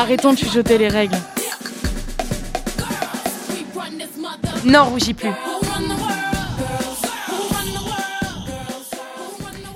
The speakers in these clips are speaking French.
Arrêtons de chuchoter les règles. Non, rougis plus.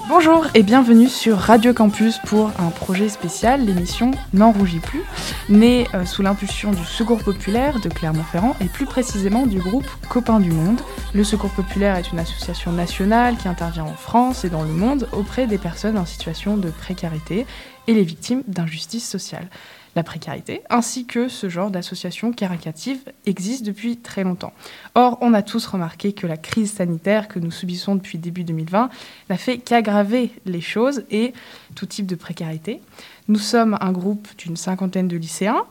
Bonjour et bienvenue sur Radio Campus pour un projet spécial, l'émission N'en rougis plus, née euh, sous l'impulsion du Secours populaire de Clermont-Ferrand et plus précisément du groupe Copains du Monde. Le Secours populaire est une association nationale qui intervient en France et dans le monde auprès des personnes en situation de précarité et les victimes d'injustice sociale la précarité, ainsi que ce genre d'association caricative existe depuis très longtemps. Or, on a tous remarqué que la crise sanitaire que nous subissons depuis début 2020 n'a fait qu'aggraver les choses et tout type de précarité. Nous sommes un groupe d'une cinquantaine de lycéens,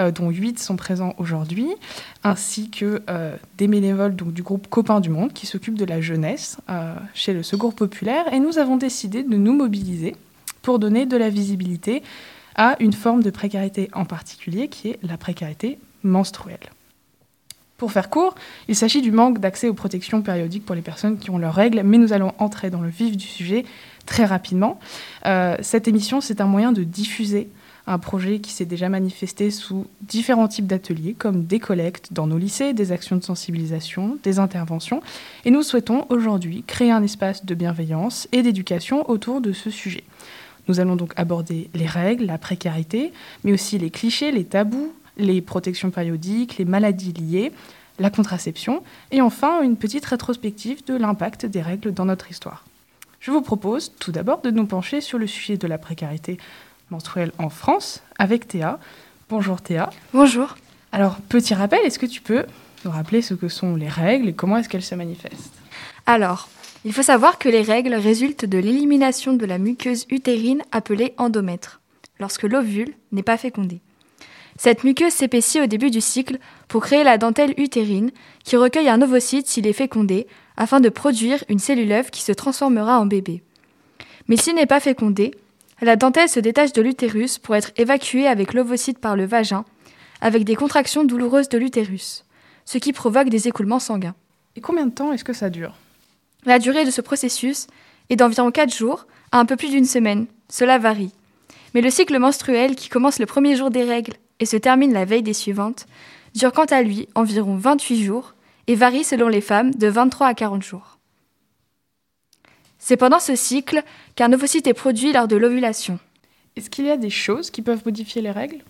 euh, dont huit sont présents aujourd'hui, ainsi que euh, des bénévoles donc, du groupe Copains du Monde qui s'occupent de la jeunesse euh, chez le Secours populaire. Et nous avons décidé de nous mobiliser pour donner de la visibilité à une forme de précarité en particulier qui est la précarité menstruelle. Pour faire court, il s'agit du manque d'accès aux protections périodiques pour les personnes qui ont leurs règles, mais nous allons entrer dans le vif du sujet très rapidement. Euh, cette émission, c'est un moyen de diffuser un projet qui s'est déjà manifesté sous différents types d'ateliers, comme des collectes dans nos lycées, des actions de sensibilisation, des interventions. Et nous souhaitons aujourd'hui créer un espace de bienveillance et d'éducation autour de ce sujet. Nous allons donc aborder les règles, la précarité, mais aussi les clichés, les tabous, les protections périodiques, les maladies liées, la contraception, et enfin une petite rétrospective de l'impact des règles dans notre histoire. Je vous propose tout d'abord de nous pencher sur le sujet de la précarité menstruelle en France avec Théa. Bonjour Théa. Bonjour. Alors, petit rappel, est-ce que tu peux nous rappeler ce que sont les règles et comment est-ce qu'elles se manifestent? Alors, il faut savoir que les règles résultent de l'élimination de la muqueuse utérine appelée endomètre, lorsque l'ovule n'est pas fécondé. Cette muqueuse s'épaissit au début du cycle pour créer la dentelle utérine qui recueille un ovocyte s'il est fécondé afin de produire une cellule œuf qui se transformera en bébé. Mais s'il n'est pas fécondé, la dentelle se détache de l'utérus pour être évacuée avec l'ovocyte par le vagin, avec des contractions douloureuses de l'utérus, ce qui provoque des écoulements sanguins. Et combien de temps est-ce que ça dure? La durée de ce processus est d'environ 4 jours à un peu plus d'une semaine. Cela varie. Mais le cycle menstruel, qui commence le premier jour des règles et se termine la veille des suivantes, dure quant à lui environ 28 jours et varie selon les femmes de 23 à 40 jours. C'est pendant ce cycle qu'un ovocyte est produit lors de l'ovulation. Est-ce qu'il y a des choses qui peuvent modifier les règles?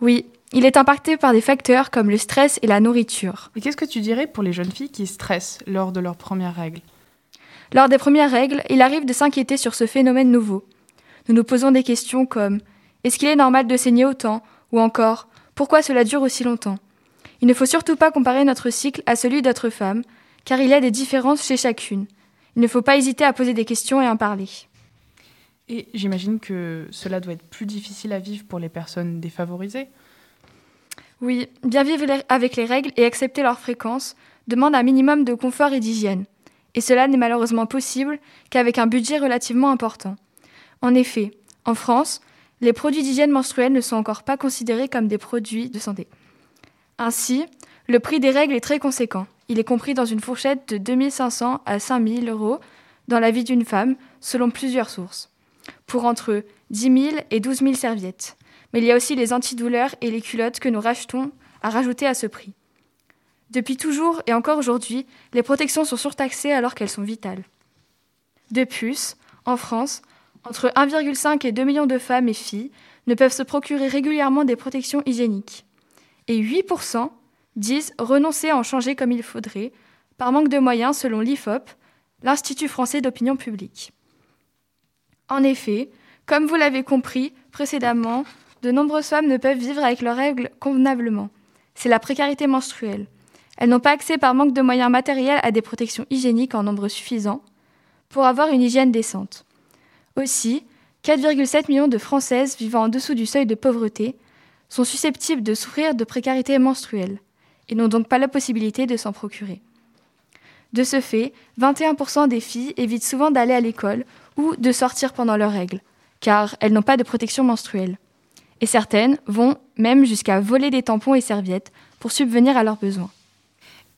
Oui, il est impacté par des facteurs comme le stress et la nourriture. Et qu'est-ce que tu dirais pour les jeunes filles qui stressent lors de leurs premières règles? Lors des premières règles, il arrive de s'inquiéter sur ce phénomène nouveau. Nous nous posons des questions comme est-ce qu'il est normal de saigner autant? Ou encore pourquoi cela dure aussi longtemps? Il ne faut surtout pas comparer notre cycle à celui d'autres femmes, car il y a des différences chez chacune. Il ne faut pas hésiter à poser des questions et en parler. Et j'imagine que cela doit être plus difficile à vivre pour les personnes défavorisées. Oui, bien vivre avec les règles et accepter leur fréquence demande un minimum de confort et d'hygiène. Et cela n'est malheureusement possible qu'avec un budget relativement important. En effet, en France, les produits d'hygiène menstruelle ne sont encore pas considérés comme des produits de santé. Ainsi, le prix des règles est très conséquent. Il est compris dans une fourchette de 2500 à 5000 euros dans la vie d'une femme, selon plusieurs sources, pour entre 10 000 et 12 000 serviettes mais il y a aussi les antidouleurs et les culottes que nous rachetons à rajouter à ce prix. Depuis toujours et encore aujourd'hui, les protections sont surtaxées alors qu'elles sont vitales. De plus, en France, entre 1,5 et 2 millions de femmes et filles ne peuvent se procurer régulièrement des protections hygiéniques. Et 8% disent renoncer à en changer comme il faudrait, par manque de moyens selon l'IFOP, l'Institut français d'opinion publique. En effet, comme vous l'avez compris précédemment, de nombreuses femmes ne peuvent vivre avec leurs règles convenablement. C'est la précarité menstruelle. Elles n'ont pas accès par manque de moyens matériels à des protections hygiéniques en nombre suffisant pour avoir une hygiène décente. Aussi, 4,7 millions de Françaises vivant en dessous du seuil de pauvreté sont susceptibles de souffrir de précarité menstruelle et n'ont donc pas la possibilité de s'en procurer. De ce fait, 21% des filles évitent souvent d'aller à l'école ou de sortir pendant leurs règles, car elles n'ont pas de protection menstruelle et certaines vont même jusqu'à voler des tampons et serviettes pour subvenir à leurs besoins.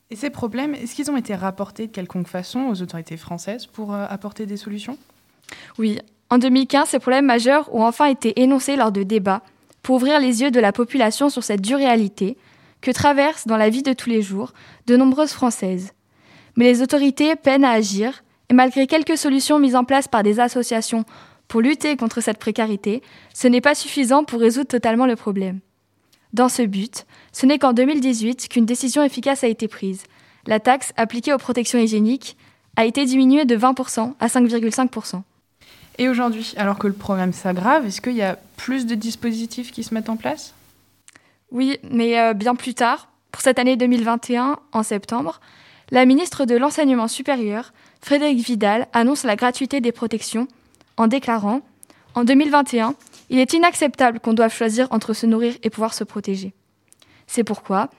Et ces problèmes, est-ce qu'ils ont été rapportés de quelconque façon aux autorités françaises pour euh, apporter des solutions? Oui, en 2015, ces problèmes majeurs ont enfin été énoncés lors de débats pour ouvrir les yeux de la population sur cette dure réalité que traversent dans la vie de tous les jours de nombreuses Françaises. Mais les autorités peinent à agir, et malgré quelques solutions mises en place par des associations pour lutter contre cette précarité, ce n'est pas suffisant pour résoudre totalement le problème. Dans ce but, ce n'est qu'en 2018 qu'une décision efficace a été prise. La taxe appliquée aux protections hygiéniques a été diminuée de 20% à 5,5%. Et aujourd'hui, alors que le problème s'aggrave, est-ce qu'il y a plus de dispositifs qui se mettent en place? Oui, mais euh, bien plus tard, pour cette année 2021, en septembre, la ministre de l'Enseignement supérieur, Frédéric Vidal, annonce la gratuité des protections en déclarant En 2021, il est inacceptable qu'on doive choisir entre se nourrir et pouvoir se protéger. C'est pourquoi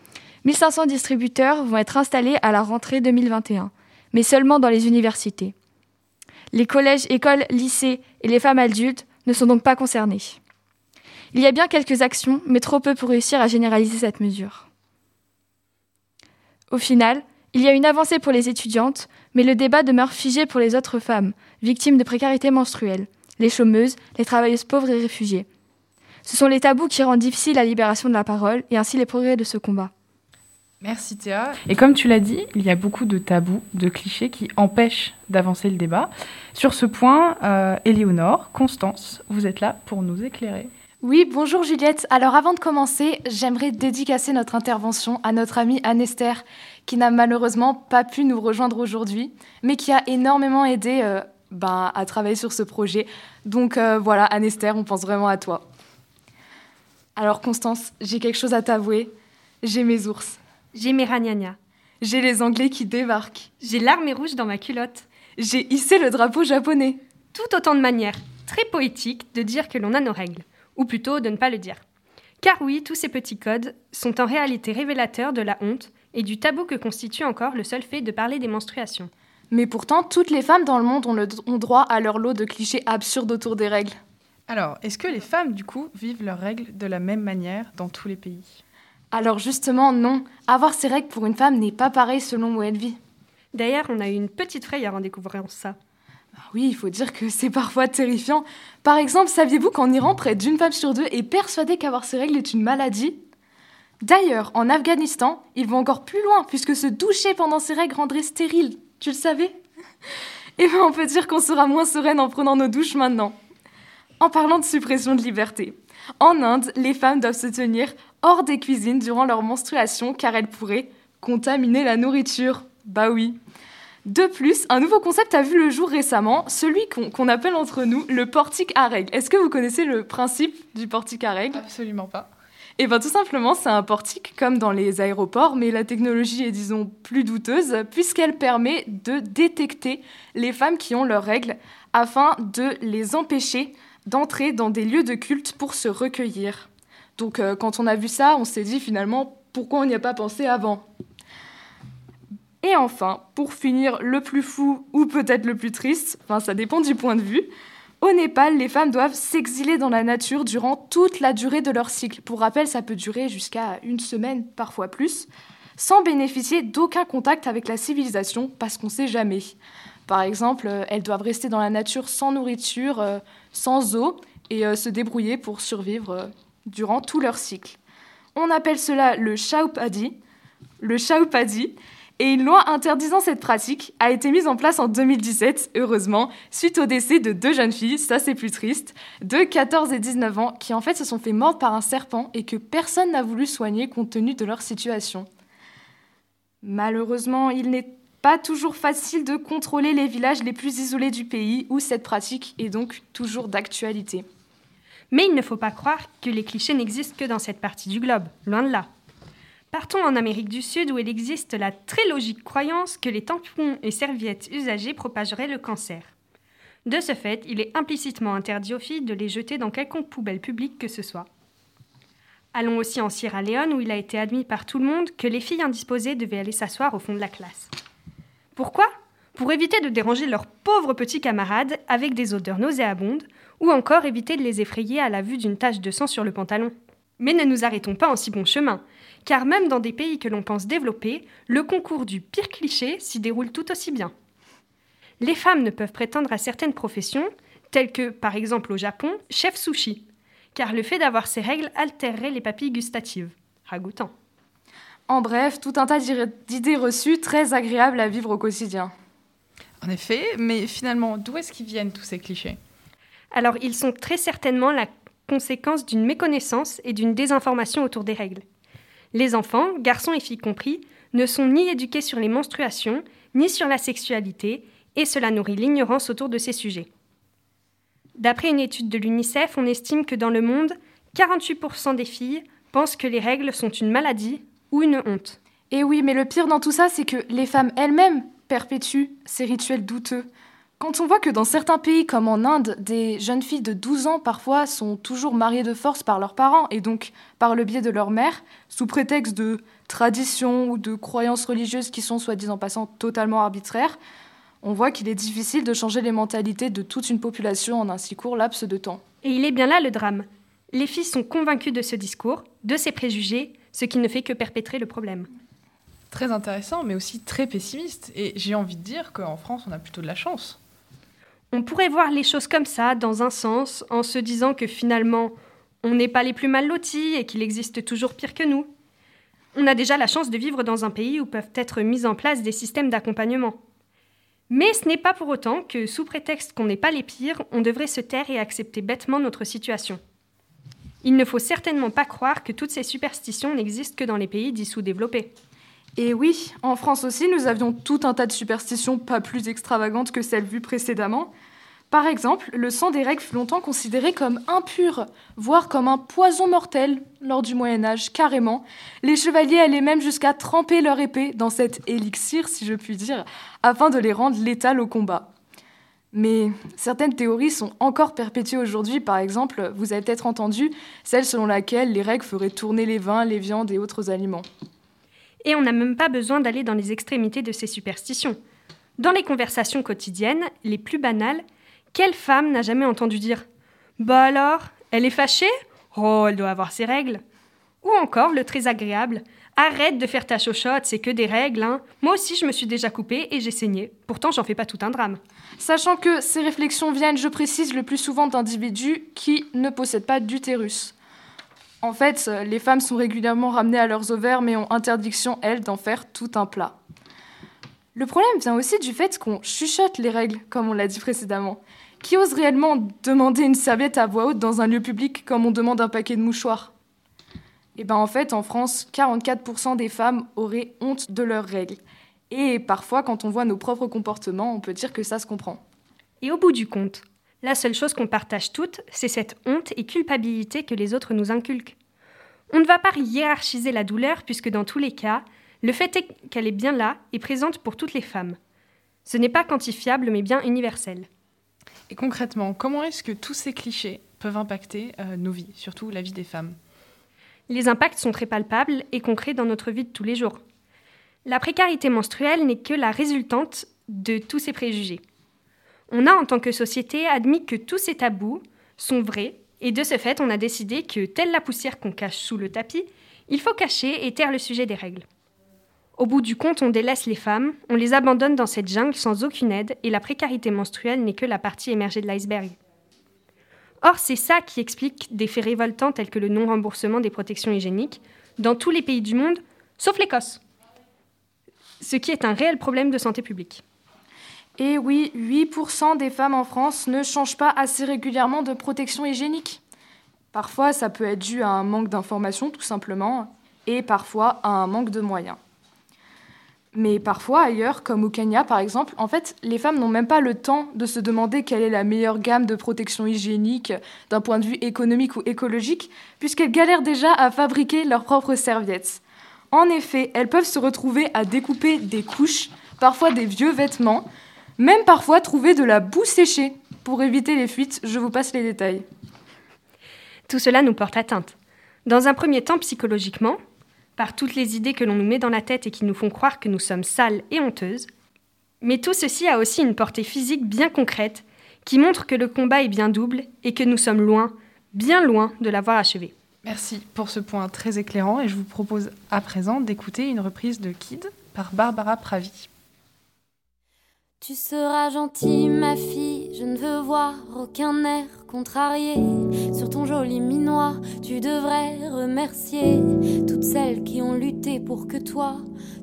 1500 distributeurs vont être installés à la rentrée 2021, mais seulement dans les universités. Les collèges, écoles, lycées et les femmes adultes ne sont donc pas concernés. Il y a bien quelques actions, mais trop peu pour réussir à généraliser cette mesure. Au final, il y a une avancée pour les étudiantes, mais le débat demeure figé pour les autres femmes, victimes de précarité menstruelle, les chômeuses, les travailleuses pauvres et réfugiées. Ce sont les tabous qui rendent difficile la libération de la parole et ainsi les progrès de ce combat. Merci Théa. Et comme tu l'as dit, il y a beaucoup de tabous, de clichés qui empêchent d'avancer le débat. Sur ce point, euh, Éléonore, Constance, vous êtes là pour nous éclairer. Oui, bonjour Juliette. Alors avant de commencer, j'aimerais dédicacer notre intervention à notre amie Anne-Esther, qui n'a malheureusement pas pu nous rejoindre aujourd'hui, mais qui a énormément aidé euh, ben, à travailler sur ce projet. Donc euh, voilà, Anne-Esther, on pense vraiment à toi. Alors Constance, j'ai quelque chose à t'avouer. J'ai mes ours. J'ai mes ragnagnas. J'ai les Anglais qui débarquent. J'ai l'armée rouge dans ma culotte. J'ai hissé le drapeau japonais. Tout autant de manières très poétiques de dire que l'on a nos règles, ou plutôt de ne pas le dire. Car oui, tous ces petits codes sont en réalité révélateurs de la honte et du tabou que constitue encore le seul fait de parler des menstruations. Mais pourtant, toutes les femmes dans le monde ont, le, ont droit à leur lot de clichés absurdes autour des règles. Alors, est-ce que les femmes, du coup, vivent leurs règles de la même manière dans tous les pays? Alors justement, non. Avoir ces règles pour une femme n'est pas pareil selon où elle vit. D'ailleurs, on a eu une petite frayeur en découvrant ça. Ah oui, il faut dire que c'est parfois terrifiant. Par exemple, saviez-vous qu'en Iran, près d'une femme sur deux est persuadée qu'avoir ces règles est une maladie? D'ailleurs, en Afghanistan, ils vont encore plus loin, puisque se doucher pendant ces règles rendrait stérile. Tu le savais? Eh bien, on peut dire qu'on sera moins sereine en prenant nos douches maintenant. En parlant de suppression de liberté, en Inde, les femmes doivent se tenir hors des cuisines durant leur menstruation car elles pourraient contaminer la nourriture. Bah oui. De plus, un nouveau concept a vu le jour récemment, celui qu'on appelle entre nous le portique à règles. Est-ce que vous connaissez le principe du portique à règles? Absolument pas. Eh bien tout simplement, c'est un portique comme dans les aéroports, mais la technologie est disons plus douteuse puisqu'elle permet de détecter les femmes qui ont leurs règles afin de les empêcher d'entrer dans des lieux de culte pour se recueillir. Donc euh, quand on a vu ça, on s'est dit finalement pourquoi on n'y a pas pensé avant? Et enfin, pour finir, le plus fou ou peut-être le plus triste, enfin ça dépend du point de vue, au Népal, les femmes doivent s'exiler dans la nature durant toute la durée de leur cycle. Pour rappel, ça peut durer jusqu'à une semaine, parfois plus, sans bénéficier d'aucun contact avec la civilisation, parce qu'on ne sait jamais. Par exemple, euh, elles doivent rester dans la nature sans nourriture, euh, sans eau, et euh, se débrouiller pour survivre durant tout leur cycle. On appelle cela le Shaupadi. Le Shaupadi, et une loi interdisant cette pratique a été mise en place en 2017, heureusement, suite au décès de deux jeunes filles, ça c'est plus triste, de 14 et 19 ans, qui en fait se sont fait mordre par un serpent et que personne n'a voulu soigner compte tenu de leur situation. Malheureusement, il n'est pas toujours facile de contrôler les villages les plus isolés du pays où cette pratique est donc toujours d'actualité. Mais il ne faut pas croire que les clichés n'existent que dans cette partie du globe, loin de là. Partons en Amérique du Sud où il existe la très logique croyance que les tampons et serviettes usagées propageraient le cancer. De ce fait, il est implicitement interdit aux filles de les jeter dans quelconque poubelle publique que ce soit. Allons aussi en Sierra Leone où il a été admis par tout le monde que les filles indisposées devaient aller s'asseoir au fond de la classe. Pourquoi? Pour éviter de déranger leurs pauvres petits camarades avec des odeurs nauséabondes ou encore éviter de les effrayer à la vue d'une tache de sang sur le pantalon. Mais ne nous arrêtons pas en si bon chemin car même dans des pays que l'on pense développés, le concours du pire cliché s'y déroule tout aussi bien. Les femmes ne peuvent prétendre à certaines professions, telles que, par exemple au Japon, chef sushi, car le fait d'avoir ces règles altérerait les papilles gustatives. Ragoûtant. En bref, tout un tas d'idées reçues très agréables à vivre au quotidien. En effet, mais finalement, d'où est-ce qu'ils viennent tous ces clichés? Alors, ils sont très certainement la conséquence d'une méconnaissance et d'une désinformation autour des règles. Les enfants, garçons et filles compris, ne sont ni éduqués sur les menstruations, ni sur la sexualité, et cela nourrit l'ignorance autour de ces sujets. D'après une étude de l'UNICEF, on estime que dans le monde, 48% des filles pensent que les règles sont une maladie ou une honte. Et oui, mais le pire dans tout ça, c'est que les femmes elles-mêmes perpétuent ces rituels douteux. Quand on voit que dans certains pays comme en Inde, des jeunes filles de 12 ans parfois sont toujours mariées de force par leurs parents et donc par le biais de leur mère, sous prétexte de traditions ou de croyances religieuses qui sont soi-disant passant totalement arbitraires, on voit qu'il est difficile de changer les mentalités de toute une population en un si court laps de temps. Et il est bien là le drame. Les filles sont convaincues de ce discours, de ces préjugés, ce qui ne fait que perpétrer le problème. Très intéressant, mais aussi très pessimiste. Et j'ai envie de dire qu'en France, on a plutôt de la chance. On pourrait voir les choses comme ça, dans un sens, en se disant que finalement, on n'est pas les plus mal lotis et qu'il existe toujours pire que nous. On a déjà la chance de vivre dans un pays où peuvent être mis en place des systèmes d'accompagnement. Mais ce n'est pas pour autant que, sous prétexte qu'on n'est pas les pires, on devrait se taire et accepter bêtement notre situation. Il ne faut certainement pas croire que toutes ces superstitions n'existent que dans les pays dits sous-développés. Et oui, en France aussi, nous avions tout un tas de superstitions pas plus extravagantes que celles vues précédemment. Par exemple, le sang des règles fut longtemps considéré comme impur, voire comme un poison mortel lors du Moyen Âge, carrément. Les chevaliers allaient même jusqu'à tremper leur épée dans cet élixir, si je puis dire, afin de les rendre létales au combat. Mais certaines théories sont encore perpétuées aujourd'hui. Par exemple, vous avez peut-être entendu celle selon laquelle les règles feraient tourner les vins, les viandes et autres aliments. Et on n'a même pas besoin d'aller dans les extrémités de ces superstitions. Dans les conversations quotidiennes, les plus banales, quelle femme n'a jamais entendu dire Bah alors, elle est fâchée? Oh, elle doit avoir ses règles. Ou encore le très agréable Arrête de faire ta chochotte, c'est que des règles, hein. Moi aussi, je me suis déjà coupée et j'ai saigné. Pourtant, j'en fais pas tout un drame. Sachant que ces réflexions viennent, je précise, le plus souvent d'individus qui ne possèdent pas d'utérus. En fait, les femmes sont régulièrement ramenées à leurs ovaires, mais ont interdiction, elles, d'en faire tout un plat. Le problème vient aussi du fait qu'on chuchote les règles, comme on l'a dit précédemment. Qui ose réellement demander une serviette à voix haute dans un lieu public comme on demande un paquet de mouchoirs? Eh bien en fait, en France, 44% des femmes auraient honte de leurs règles. Et parfois, quand on voit nos propres comportements, on peut dire que ça se comprend. Et au bout du compte, la seule chose qu'on partage toutes, c'est cette honte et culpabilité que les autres nous inculquent. On ne va pas hiérarchiser la douleur puisque dans tous les cas, le fait est qu'elle est bien là et présente pour toutes les femmes. Ce n'est pas quantifiable mais bien universel. Et concrètement, comment est-ce que tous ces clichés peuvent impacter euh, nos vies, surtout la vie des femmes? Les impacts sont très palpables et concrets dans notre vie de tous les jours. La précarité menstruelle n'est que la résultante de tous ces préjugés. On a, en tant que société, admis que tous ces tabous sont vrais, et de ce fait, on a décidé que, telle la poussière qu'on cache sous le tapis, il faut cacher et taire le sujet des règles. Au bout du compte, on délaisse les femmes, on les abandonne dans cette jungle sans aucune aide, et la précarité menstruelle n'est que la partie émergée de l'iceberg. Or, c'est ça qui explique des faits révoltants tels que le non-remboursement des protections hygiéniques dans tous les pays du monde, sauf l'Écosse. Ce qui est un réel problème de santé publique. Et oui, 8% des femmes en France ne changent pas assez régulièrement de protection hygiénique. Parfois, ça peut être dû à un manque d'information, tout simplement, et parfois à un manque de moyens. Mais parfois, ailleurs, comme au Kenya par exemple, en fait, les femmes n'ont même pas le temps de se demander quelle est la meilleure gamme de protection hygiénique d'un point de vue économique ou écologique, puisqu'elles galèrent déjà à fabriquer leurs propres serviettes. En effet, elles peuvent se retrouver à découper des couches, parfois des vieux vêtements, même parfois trouver de la boue séchée. Pour éviter les fuites, je vous passe les détails. Tout cela nous porte atteinte. Dans un premier temps, psychologiquement, par toutes les idées que l'on nous met dans la tête et qui nous font croire que nous sommes sales et honteuses. Mais tout ceci a aussi une portée physique bien concrète qui montre que le combat est bien double et que nous sommes loin, bien loin de l'avoir achevé. Merci pour ce point très éclairant et je vous propose à présent d'écouter une reprise de Kid par Barbara Pravi. Tu seras gentille, ma fille, je ne veux voir aucun air contrarié. Sur ton joli minois, tu devrais remercier toutes celles qui ont lutté pour que toi,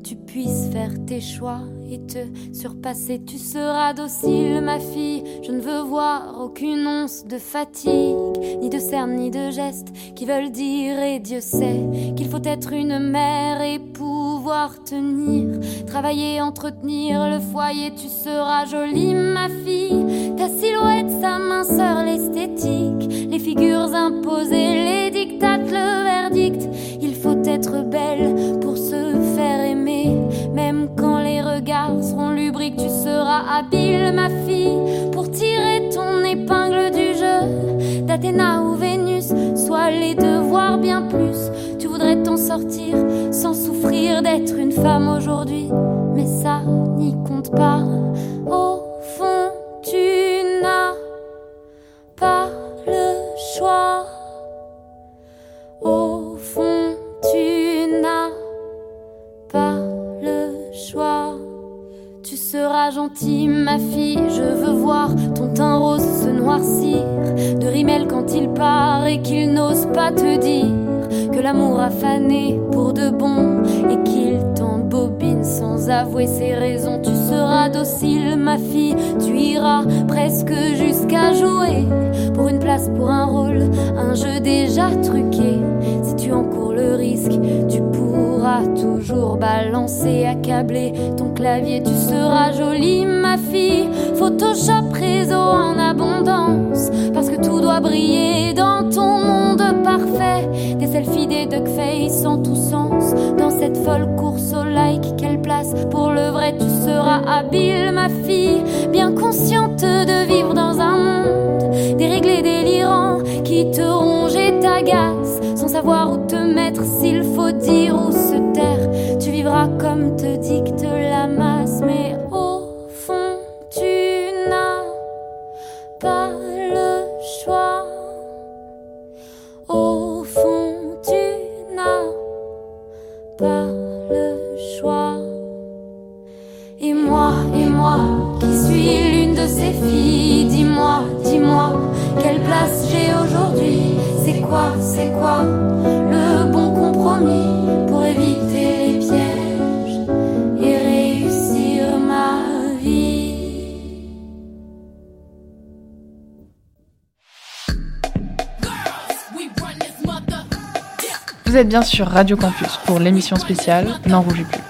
tu puisses faire tes choix et te surpasser. Tu seras docile, ma fille. Je ne veux voir aucune once de fatigue, ni de cernes, ni de gestes qui veulent dire, et Dieu sait qu'il faut être une mère et pouvoir tenir, travailler, entretenir le foyer. Tu seras jolie, ma fille. Ta silhouette, sa minceur, l'esthétique, les figures imposées, les dictates, le verdict. Il faut être belle regards seront lubriques. Tu seras habile, ma fille, pour tirer ton épingle du jeu. D'Athéna ou Vénus, soit les devoirs bien plus. Tu voudrais t'en sortir sans souffrir d'être une femme aujourd'hui, mais ça n'y compte pas. Au fond, tu n'as pas le choix. Gentille, ma fille. Je veux voir ton teint rose se noircir. De rimel quand il part et qu'il n'ose pas te dire que l'amour a fané pour de bon et qu'il t'embobine sans avouer ses raisons. Tu seras docile, ma fille. Tu iras presque jusqu'à jouer pour une place, pour un rôle, un jeu déjà truqué. Si tu encours le risque, tu pourras toujours balancer, accabler ton clavier. Tu seras jolie, ma fille. Photoshop réseau en abondance, parce que tout doit briller dans ton monde parfait. Des selfies, des duckface en tout sens. Dans cette folle course au like, quelle place pour le vrai tu seras habile, ma fille. Bien consciente de vivre dans un monde déréglé, délirant, qui te ronge et t'agace, sans savoir où te mettre, s'il faut dire ou se Tu vivras comme te dicte la masse, bien sur Radio Campus pour l'émission spéciale N'en rougis plus.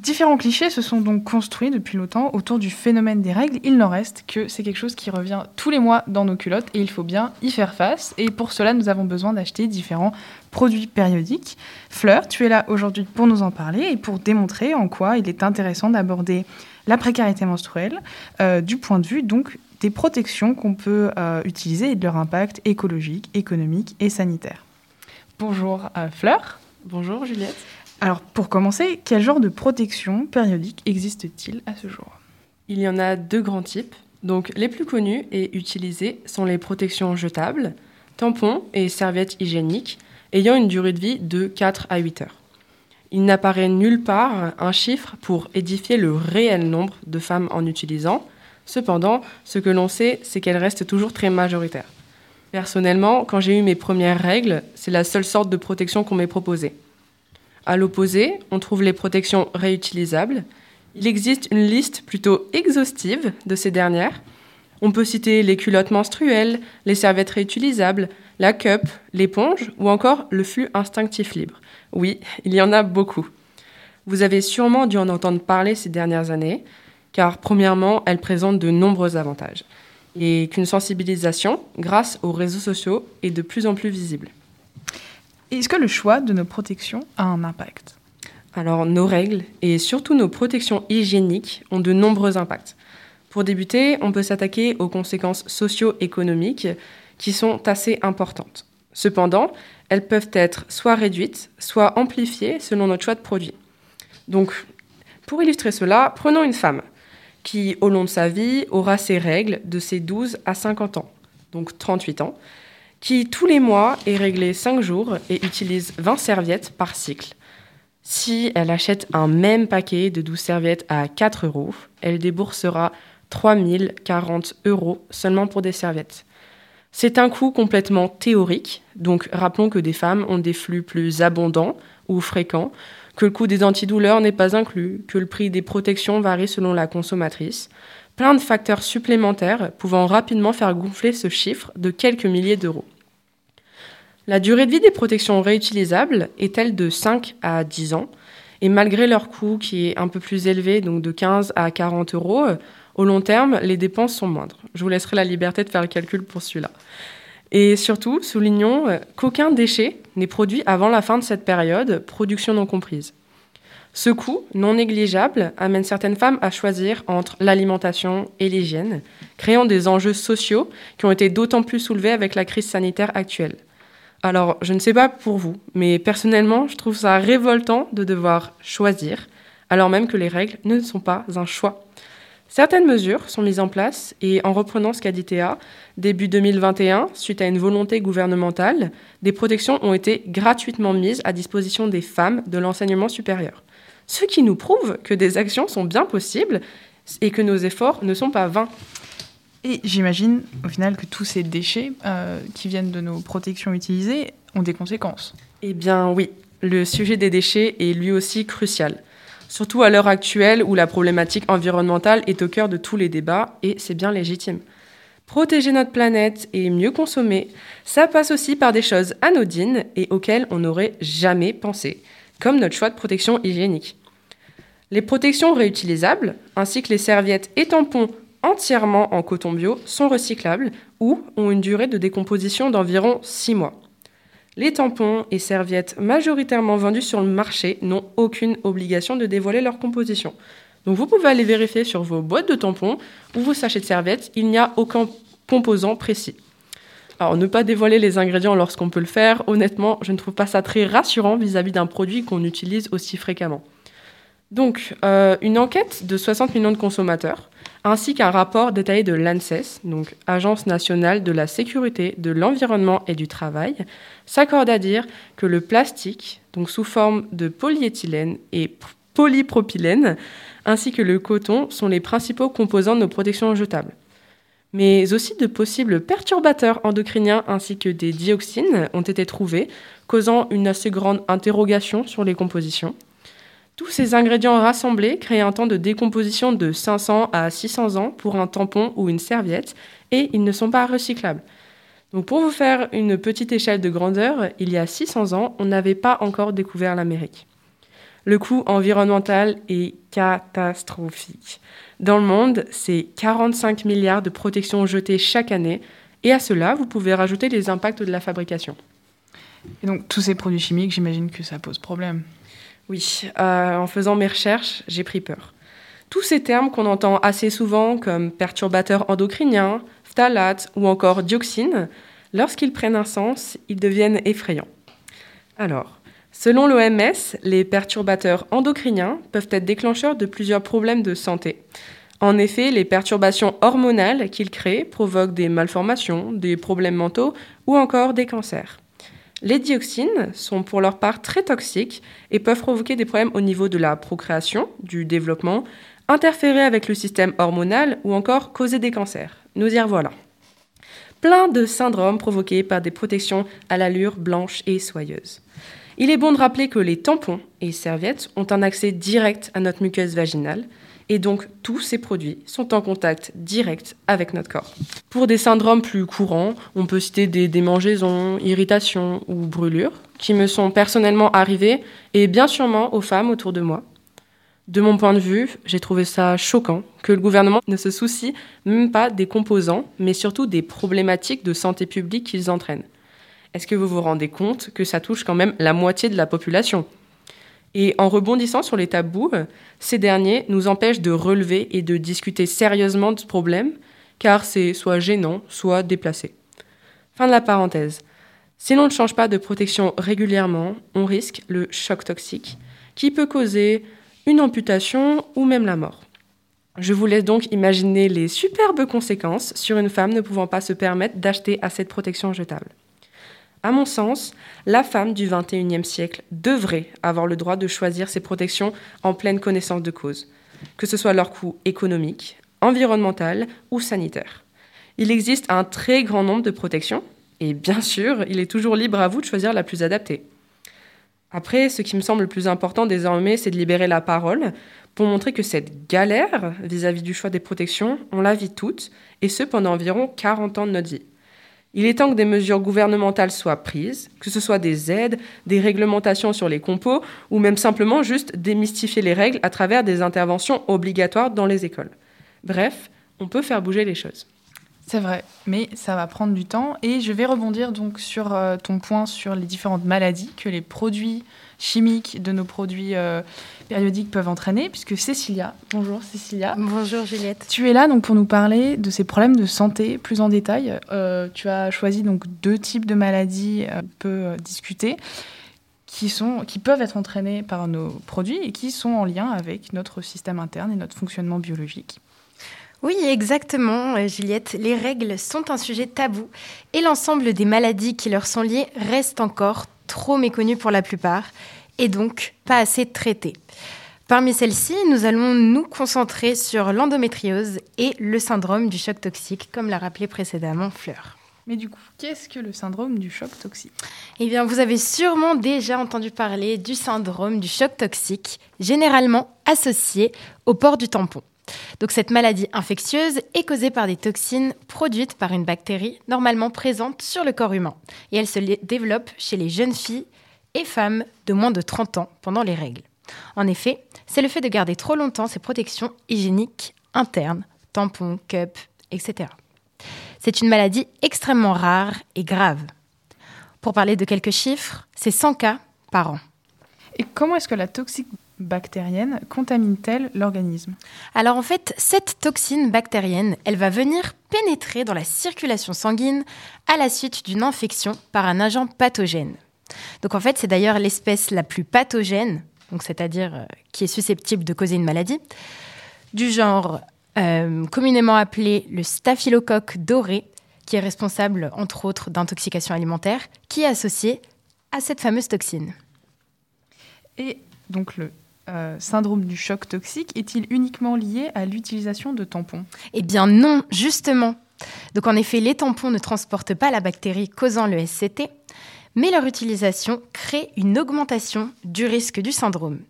Différents clichés se sont donc construits depuis longtemps autour du phénomène des règles. Il n'en reste que c'est quelque chose qui revient tous les mois dans nos culottes et il faut bien y faire face. Et pour cela, nous avons besoin d'acheter différents produits périodiques. Fleur, tu es là aujourd'hui pour nous en parler et pour démontrer en quoi il est intéressant d'aborder la précarité menstruelle euh, du point de vue donc des protections qu'on peut euh, utiliser et de leur impact écologique, économique et sanitaire. Bonjour euh, Fleur. Bonjour Juliette. Alors pour commencer, quel genre de protection périodique existe-t-il à ce jour? Il y en a deux grands types. Donc les plus connus et utilisés sont les protections jetables, tampons et serviettes hygiéniques, ayant une durée de vie de 4 à 8 heures. Il n'apparaît nulle part un chiffre pour édifier le réel nombre de femmes en utilisant. Cependant, ce que l'on sait, c'est qu'elles restent toujours très majoritaires. Personnellement, quand j'ai eu mes premières règles, c'est la seule sorte de protection qu'on m'ait proposée. À l'opposé, on trouve les protections réutilisables. Il existe une liste plutôt exhaustive de ces dernières. On peut citer les culottes menstruelles, les serviettes réutilisables, la cup, l'éponge ou encore le flux instinctif libre. Oui, il y en a beaucoup. Vous avez sûrement dû en entendre parler ces dernières années, car premièrement, elles présentent de nombreux avantages, et qu'une sensibilisation, grâce aux réseaux sociaux, est de plus en plus visible. Est-ce que le choix de nos protections a un impact? Alors, nos règles et surtout nos protections hygiéniques ont de nombreux impacts. Pour débuter, on peut s'attaquer aux conséquences socio-économiques qui sont assez importantes. Cependant, elles peuvent être soit réduites, soit amplifiées selon notre choix de produit. Donc, pour illustrer cela, prenons une femme qui, au long de sa vie, aura ses règles de ses 12 à 50 ans, donc 38 ans, qui tous les mois est réglée 5 jours et utilise 20 serviettes par cycle. Si elle achète un même paquet de 12 serviettes à 4 euros, elle déboursera 3040 euros seulement pour des serviettes. C'est un coût complètement théorique, donc rappelons que des femmes ont des flux plus abondants ou fréquents, que le coût des antidouleurs n'est pas inclus, que le prix des protections varie selon la consommatrice, plein de facteurs supplémentaires pouvant rapidement faire gonfler ce chiffre de quelques milliers d'euros. La durée de vie des protections réutilisables est-elle de 5 à 10 ans Et malgré leur coût qui est un peu plus élevé, donc de 15 à 40 euros, au long terme, les dépenses sont moindres. Je vous laisserai la liberté de faire le calcul pour celui-là. Et surtout, soulignons euh, qu'aucun déchet n'est produit avant la fin de cette période, production non comprise. Ce coût, non négligeable, amène certaines femmes à choisir entre l'alimentation et l'hygiène, créant des enjeux sociaux qui ont été d'autant plus soulevés avec la crise sanitaire actuelle. Alors, je ne sais pas pour vous, mais personnellement, je trouve ça révoltant de devoir choisir, alors même que les règles ne sont pas un choix. Certaines mesures sont mises en place et en reprenant ce qu'a dit Théa, début 2021, suite à une volonté gouvernementale, des protections ont été gratuitement mises à disposition des femmes de l'enseignement supérieur. Ce qui nous prouve que des actions sont bien possibles et que nos efforts ne sont pas vains. Et j'imagine au final que tous ces déchets euh, qui viennent de nos protections utilisées ont des conséquences. Eh bien oui, le sujet des déchets est lui aussi crucial. Surtout à l'heure actuelle où la problématique environnementale est au cœur de tous les débats et c'est bien légitime. Protéger notre planète et mieux consommer, ça passe aussi par des choses anodines et auxquelles on n'aurait jamais pensé, comme notre choix de protection hygiénique. Les protections réutilisables, ainsi que les serviettes et tampons entièrement en coton bio sont recyclables ou ont une durée de décomposition d'environ 6 mois. Les tampons et serviettes majoritairement vendus sur le marché n'ont aucune obligation de dévoiler leur composition. Donc vous pouvez aller vérifier sur vos boîtes de tampons ou vos sachets de serviettes, il n'y a aucun composant précis. Alors ne pas dévoiler les ingrédients lorsqu'on peut le faire, honnêtement, je ne trouve pas ça très rassurant vis-à-vis d'un produit qu'on utilise aussi fréquemment. Donc, euh, une enquête de 60 millions de consommateurs ainsi qu'un rapport détaillé de l'ANSES, donc Agence nationale de la sécurité de l'environnement et du travail, s'accorde à dire que le plastique, donc sous forme de polyéthylène et polypropylène, ainsi que le coton sont les principaux composants de nos protections jetables. Mais aussi de possibles perturbateurs endocriniens ainsi que des dioxines ont été trouvés, causant une assez grande interrogation sur les compositions. Tous ces ingrédients rassemblés créent un temps de décomposition de 500 à 600 ans pour un tampon ou une serviette et ils ne sont pas recyclables. Donc pour vous faire une petite échelle de grandeur, il y a 600 ans, on n'avait pas encore découvert l'Amérique. Le coût environnemental est catastrophique. Dans le monde, c'est 45 milliards de protections jetées chaque année et à cela, vous pouvez rajouter les impacts de la fabrication. Et donc tous ces produits chimiques, j'imagine que ça pose problème. Oui, euh, en faisant mes recherches, j'ai pris peur. Tous ces termes qu'on entend assez souvent comme perturbateurs endocriniens, phtalates ou encore dioxines, lorsqu'ils prennent un sens, ils deviennent effrayants. Alors, selon l'OMS, les perturbateurs endocriniens peuvent être déclencheurs de plusieurs problèmes de santé. En effet, les perturbations hormonales qu'ils créent provoquent des malformations, des problèmes mentaux ou encore des cancers. Les dioxines sont pour leur part très toxiques et peuvent provoquer des problèmes au niveau de la procréation, du développement, interférer avec le système hormonal ou encore causer des cancers. Nous y revoilà. Plein de syndromes provoqués par des protections à l'allure blanche et soyeuse. Il est bon de rappeler que les tampons et serviettes ont un accès direct à notre muqueuse vaginale, et donc tous ces produits sont en contact direct avec notre corps. Pour des syndromes plus courants, on peut citer des démangeaisons, irritations ou brûlures qui me sont personnellement arrivées et bien sûrement aux femmes autour de moi. De mon point de vue, j'ai trouvé ça choquant que le gouvernement ne se soucie même pas des composants, mais surtout des problématiques de santé publique qu'ils entraînent. Est-ce que vous vous rendez compte que ça touche quand même la moitié de la population? Et en rebondissant sur les tabous, ces derniers nous empêchent de relever et de discuter sérieusement de ce problème, car c'est soit gênant, soit déplacé. Fin de la parenthèse. Si l'on ne change pas de protection régulièrement, on risque le choc toxique, qui peut causer une amputation ou même la mort. Je vous laisse donc imaginer les superbes conséquences sur une femme ne pouvant pas se permettre d'acheter à cette protection jetable. À mon sens, la femme du XXIe siècle devrait avoir le droit de choisir ses protections en pleine connaissance de cause, que ce soit leur coût économique, environnementale ou sanitaire. Il existe un très grand nombre de protections, et bien sûr, il est toujours libre à vous de choisir la plus adaptée. Après, ce qui me semble le plus important désormais, c'est de libérer la parole pour montrer que cette galère vis-à-vis du choix des protections, on la vit toutes, et ce pendant environ 40 ans de notre vie. Il est temps que des mesures gouvernementales soient prises, que ce soit des aides, des réglementations sur les compos, ou même simplement juste démystifier les règles à travers des interventions obligatoires dans les écoles. Bref, on peut faire bouger les choses. C'est vrai, mais ça va prendre du temps. Et je vais rebondir donc sur euh, ton point sur les différentes maladies que les produits chimiques de nos produits euh, périodiques peuvent entraîner, puisque Cécilia, bonjour Cécilia. Bonjour Juliette. Tu es là donc pour nous parler de ces problèmes de santé plus en détail. Euh, tu as choisi donc deux types de maladies un peu discutées qui, sont, qui peuvent être entraînées par nos produits et qui sont en lien avec notre système interne et notre fonctionnement biologique. Oui, exactement, euh, Juliette. Les règles sont un sujet tabou et l'ensemble des maladies qui leur sont liées restent encore trop méconnues pour la plupart et donc pas assez traitées. Parmi celles-ci, nous allons nous concentrer sur l'endométriose et le syndrome du choc toxique, comme l'a rappelé précédemment Fleur. Mais du coup, qu'est-ce que le syndrome du choc toxique? Eh bien, vous avez sûrement déjà entendu parler du syndrome du choc toxique, généralement associé au port du tampon. Donc cette maladie infectieuse est causée par des toxines produites par une bactérie normalement présente sur le corps humain. Et elle se développe chez les jeunes filles et femmes de moins de 30 ans pendant les règles. En effet, c'est le fait de garder trop longtemps ces protections hygiéniques internes, tampons, cups, etc. C'est une maladie extrêmement rare et grave. Pour parler de quelques chiffres, c'est 100 cas par an. Et comment est-ce que la toxique bactérienne contamine-t-elle l'organisme? Alors en fait, cette toxine bactérienne, elle va venir pénétrer dans la circulation sanguine à la suite d'une infection par un agent pathogène. Donc en fait, c'est d'ailleurs l'espèce la plus pathogène, donc c'est-à-dire euh, qui est susceptible de causer une maladie, du genre euh, communément appelé le staphylocoque doré, qui est responsable entre autres d'intoxication alimentaire, qui est associé à cette fameuse toxine. Et donc le euh, syndrome du choc toxique est-il uniquement lié à l'utilisation de tampons? Eh bien non, justement. Donc en effet, les tampons ne transportent pas la bactérie causant le SCT, mais leur utilisation crée une augmentation du risque du syndrome.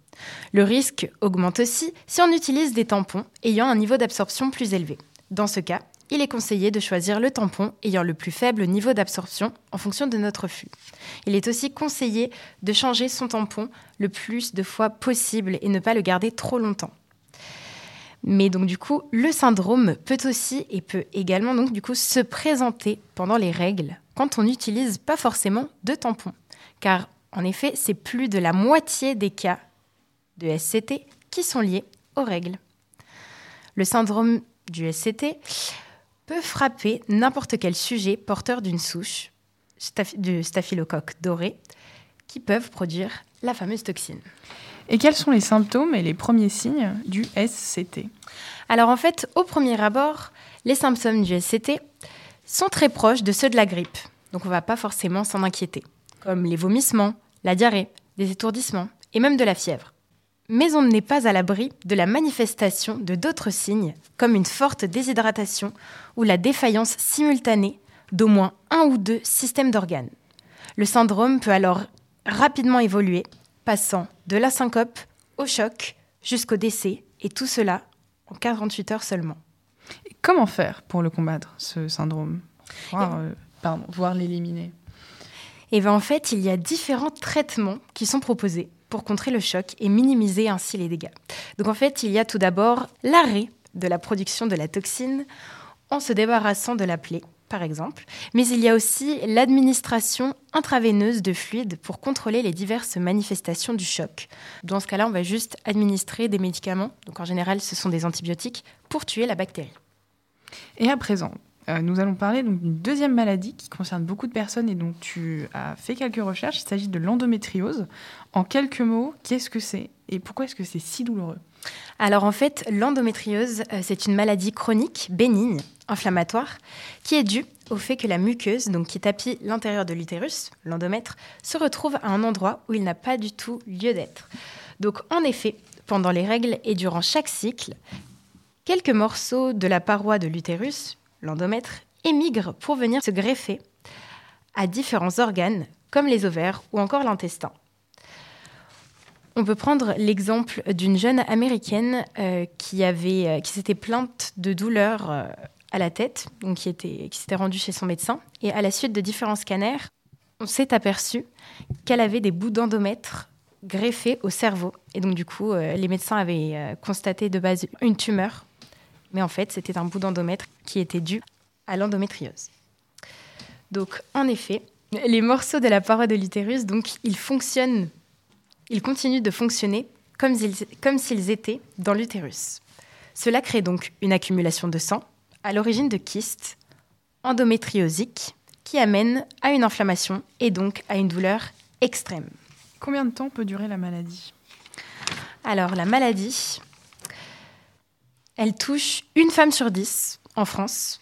Le risque augmente aussi si on utilise des tampons ayant un niveau d'absorption plus élevé. Dans ce cas, il est conseillé de choisir le tampon ayant le plus faible niveau d'absorption en fonction de notre flux. Il est aussi conseillé de changer son tampon le plus de fois possible et ne pas le garder trop longtemps. Mais donc du coup, le syndrome peut aussi et peut également donc du coup se présenter pendant les règles quand on n'utilise pas forcément de tampon, car en effet, c'est plus de la moitié des cas de SCT qui sont liés aux règles. Le syndrome du SCT peut frapper n'importe quel sujet porteur d'une souche de staphylocoque doré qui peuvent produire la fameuse toxine. Et quels sont les symptômes et les premiers signes du SCT Alors en fait, au premier abord, les symptômes du SCT sont très proches de ceux de la grippe. Donc on ne va pas forcément s'en inquiéter, comme les vomissements, la diarrhée, des étourdissements et même de la fièvre. Mais on n'est pas à l'abri de la manifestation de d'autres signes, comme une forte déshydratation ou la défaillance simultanée d'au moins un ou deux systèmes d'organes. Le syndrome peut alors rapidement évoluer, passant de la syncope au choc jusqu'au décès, et tout cela en 48 heures seulement. comment faire pour le combattre, ce syndrome? Voire, euh, l'éliminer Et eh bien en fait, il y a différents traitements qui sont proposés pour contrer le choc et minimiser ainsi les dégâts. Donc en fait, il y a tout d'abord l'arrêt de la production de la toxine en se débarrassant de la plaie, par exemple. Mais il y a aussi l'administration intraveineuse de fluide pour contrôler les diverses manifestations du choc. Dans ce cas-là, on va juste administrer des médicaments, donc en général ce sont des antibiotiques, pour tuer la bactérie. Et à présent, euh, nous allons parler d'une deuxième maladie qui concerne beaucoup de personnes et dont tu as fait quelques recherches. Il s'agit de l'endométriose. En quelques mots, qu'est-ce que c'est et pourquoi est-ce que c'est si douloureux? Alors en fait, l'endométriose, euh, c'est une maladie chronique, bénigne, inflammatoire, qui est due au fait que la muqueuse, donc qui tapit l'intérieur de l'utérus, l'endomètre, se retrouve à un endroit où il n'a pas du tout lieu d'être. Donc en effet, pendant les règles et durant chaque cycle, quelques morceaux de la paroi de l'utérus, l'endomètre, émigrent pour venir se greffer à différents organes comme les ovaires ou encore l'intestin. On peut prendre l'exemple d'une jeune américaine euh, qui, avait, euh, qui s'était plainte de douleurs euh, à la tête, donc qui, était, qui s'était rendue chez son médecin. Et à la suite de différents scanners, on s'est aperçu qu'elle avait des bouts d'endomètre greffés au cerveau. Et donc, du coup, les médecins avaient constaté de base une tumeur. Mais en fait, c'était un bout d'endomètre qui était dû à l'endométriose. Donc, en effet, les morceaux de la paroi de l'utérus, donc, ils fonctionnent ils continuent de fonctionner comme s'ils, étaient dans l'utérus. Cela crée donc une accumulation de sang à l'origine de kystes endométriosiques qui amènent à une inflammation et donc à une douleur extrême. Combien de temps peut durer la maladie? Alors la maladie, elle touche une femme sur dix en France.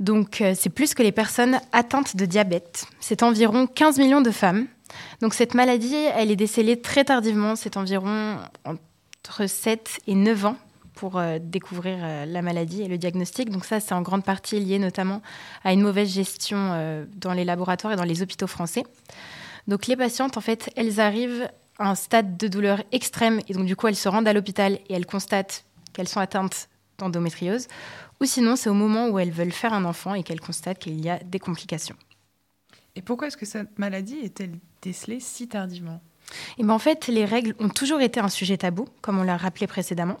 Donc euh, c'est plus que les personnes atteintes de diabète. C'est environ 15 millions de femmes donc cette maladie, elle est décelée très tardivement, c'est environ entre 7 et 9 ans pour euh, découvrir euh, la maladie et le diagnostic. Donc ça, c'est en grande partie lié notamment à une mauvaise gestion dans les laboratoires et dans les hôpitaux français. Donc les patientes, en fait, elles arrivent à un stade de douleur extrême et donc du coup, elles se rendent à l'hôpital et elles constatent qu'elles sont atteintes d'endométriose. Ou sinon, c'est au moment où elles veulent faire un enfant et qu'elles constatent qu'il y a des complications. Et pourquoi est-ce que cette maladie est-elle décelée si tardivement? Et ben en fait, les règles ont toujours été un sujet tabou, comme on l'a rappelé précédemment.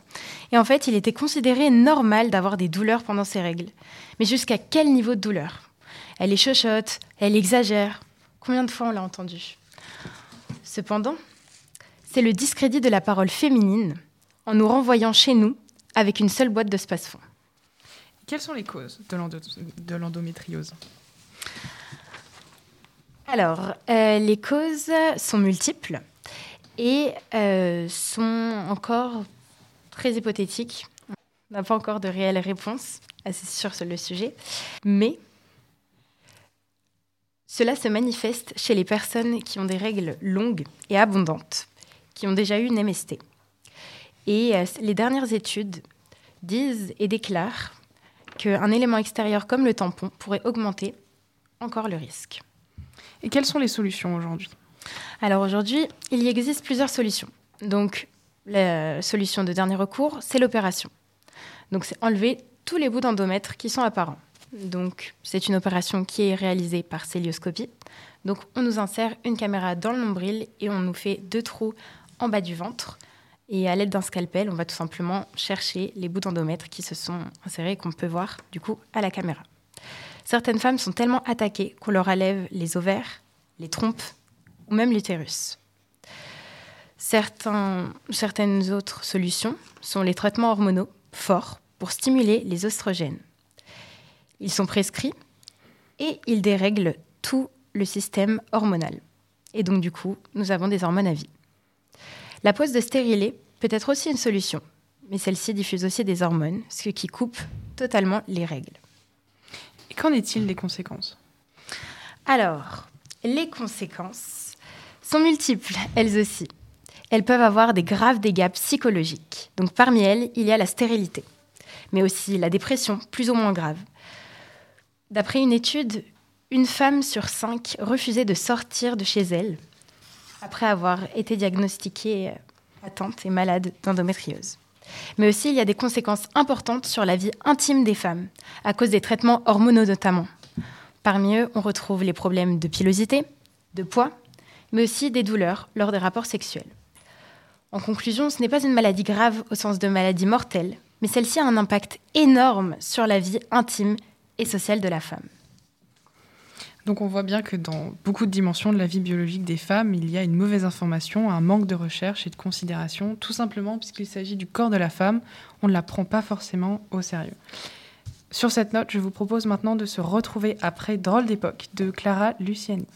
Et en fait, il était considéré normal d'avoir des douleurs pendant ces règles. Mais jusqu'à quel niveau de douleur? Elle est chochotte, elle exagère. Combien de fois on l'a entendu? Cependant, c'est le discrédit de la parole féminine en nous renvoyant chez nous avec une seule boîte de space-fond. Quelles sont les causes de l'endométriose? Alors, euh, les causes sont multiples et euh, sont encore très hypothétiques. On n'a pas encore de réelle réponse assez sûre sur le sujet, mais cela se manifeste chez les personnes qui ont des règles longues et abondantes, qui ont déjà eu une MST. Et euh, les dernières études disent et déclarent qu'un élément extérieur comme le tampon pourrait augmenter encore le risque. Et quelles sont les solutions aujourd'hui? Alors aujourd'hui, il y existe plusieurs solutions. Donc la solution de dernier recours, c'est l'opération. Donc c'est enlever tous les bouts d'endomètre qui sont apparents. Donc c'est une opération qui est réalisée par célioscopie. Donc on nous insère une caméra dans le nombril et on nous fait deux trous en bas du ventre. Et à l'aide d'un scalpel, on va tout simplement chercher les bouts d'endomètre qui se sont insérés et qu'on peut voir du coup à la caméra. Certaines femmes sont tellement attaquées qu'on leur enlève les ovaires, les trompes ou même l'utérus. certaines autres solutions sont les traitements hormonaux forts pour stimuler les oestrogènes. Ils sont prescrits et ils dérèglent tout le système hormonal. Et donc du coup, nous avons des hormones à vie. La pose de stérilet peut être aussi une solution, mais celle-ci diffuse aussi des hormones, ce qui coupe totalement les règles. Et qu'en est-il des conséquences? Alors, les conséquences sont multiples, elles aussi. Elles peuvent avoir des graves dégâts psychologiques. Donc parmi elles, il y a la stérilité, mais aussi la dépression, plus ou moins grave. D'après une étude, une femme sur cinq refusait de sortir de chez elle après avoir été diagnostiquée atteinte et malade d'endométriose. Mais aussi, il y a des conséquences importantes sur la vie intime des femmes, à cause des traitements hormonaux notamment. Parmi eux, on retrouve les problèmes de pilosité, de poids, mais aussi des douleurs lors des rapports sexuels. En conclusion, ce n'est pas une maladie grave au sens de maladie mortelle, mais celle-ci a un impact énorme sur la vie intime et sociale de la femme. Donc on voit bien que dans beaucoup de dimensions de la vie biologique des femmes, il y a une mauvaise information, un manque de recherche et de considération, tout simplement puisqu'il s'agit du corps de la femme, on ne la prend pas forcément au sérieux. Sur cette note, je vous propose maintenant de se retrouver après Drôle d'époque de Clara Luciani.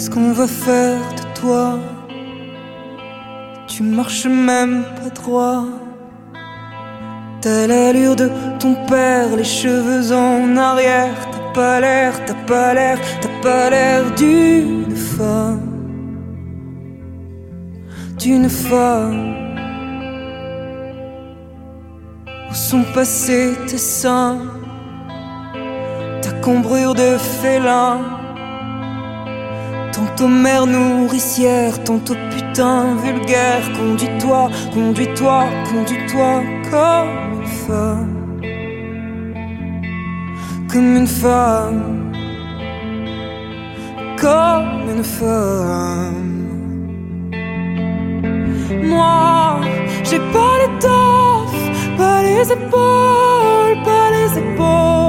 Qu'est-ce qu'on va faire de toi? Tu marches même pas droit. T'as l'allure de ton père, les cheveux en arrière. T'as pas l'air, t'as pas l'air, t'as pas l'air d'une femme. D'une femme. Où sont passés tes seins? Ta cambrure de félin. Tantôt mère nourricière, tantôt putain vulgaire. Conduis-toi, conduis-toi, conduis-toi comme une femme. Comme une femme. Comme une femme. Moi, j'ai pas l'étoffe, pas les épaules, pas les épaules.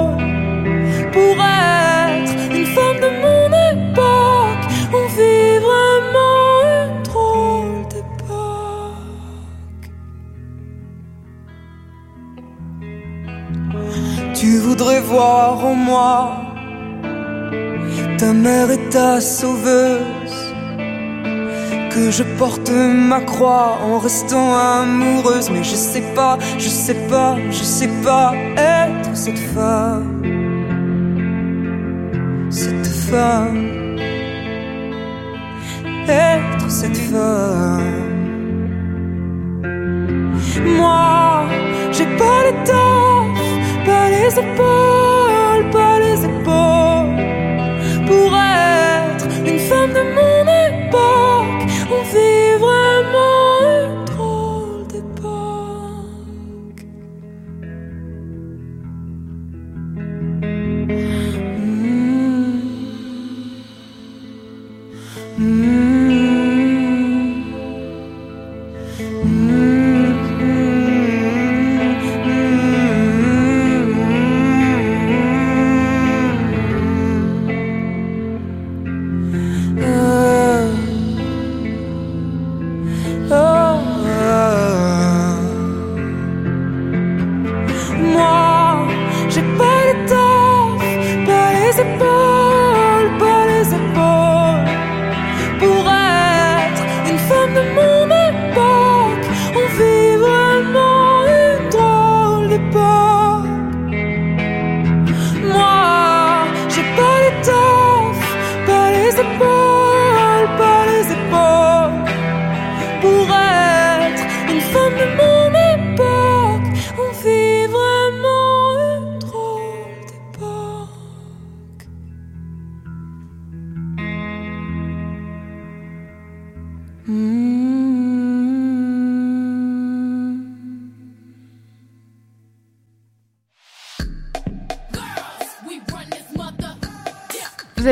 Voir en moi ta mère et ta sauveuse. Que je porte ma croix en restant amoureuse. Mais je sais pas, je sais pas, je sais pas être cette femme. Cette femme. Être cette femme. Moi, j'ai pas l'étoffe, pas les épaules, une femme de